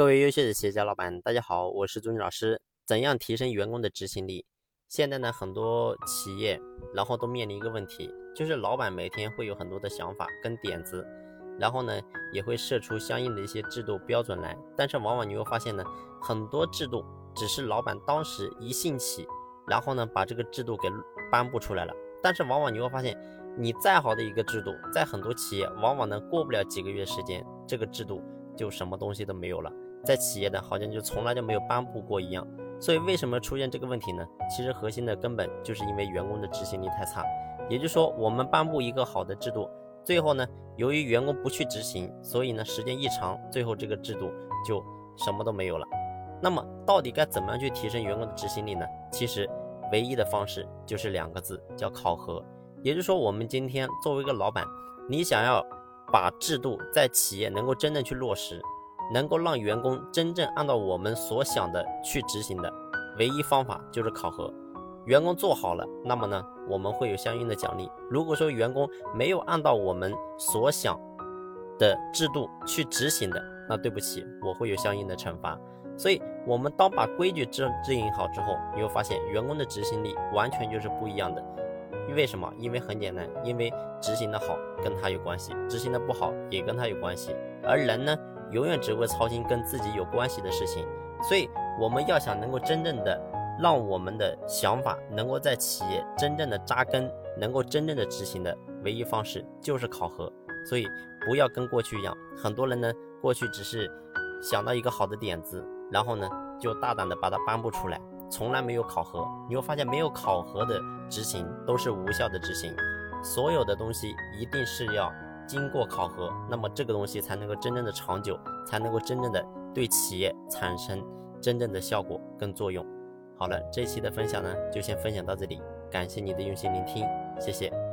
各位优秀的企业家老板，大家好，我是朱军老师。怎样提升员工的执行力？现在呢，很多企业然后都面临一个问题，就是老板每天会有很多的想法跟点子，然后呢也会设出相应的一些制度标准来，但是往往你会发现呢，很多制度只是老板当时一兴起，然后呢把这个制度给颁布出来了，但是往往你会发现，你再好的一个制度，在很多企业往往呢过不了几个月时间，这个制度。就什么东西都没有了，在企业的好像就从来就没有颁布过一样，所以为什么出现这个问题呢？其实核心的根本就是因为员工的执行力太差。也就是说，我们颁布一个好的制度，最后呢，由于员工不去执行，所以呢，时间一长，最后这个制度就什么都没有了。那么，到底该怎么样去提升员工的执行力呢？其实，唯一的方式就是两个字，叫考核。也就是说，我们今天作为一个老板，你想要。把制度在企业能够真正去落实，能够让员工真正按照我们所想的去执行的唯一方法就是考核。员工做好了，那么呢，我们会有相应的奖励。如果说员工没有按照我们所想的制度去执行的，那对不起，我会有相应的惩罚。所以，我们当把规矩制制定好之后，你会发现员工的执行力完全就是不一样的。为什么？因为很简单，因为执行的好跟他有关系，执行的不好也跟他有关系。而人呢，永远只会操心跟自己有关系的事情。所以我们要想能够真正的让我们的想法能够在企业真正的扎根，能够真正的执行的唯一方式就是考核。所以不要跟过去一样，很多人呢过去只是想到一个好的点子，然后呢就大胆的把它颁布出来。从来没有考核，你会发现没有考核的执行都是无效的执行。所有的东西一定是要经过考核，那么这个东西才能够真正的长久，才能够真正的对企业产生真正的效果跟作用。好了，这期的分享呢就先分享到这里，感谢你的用心聆听，谢谢。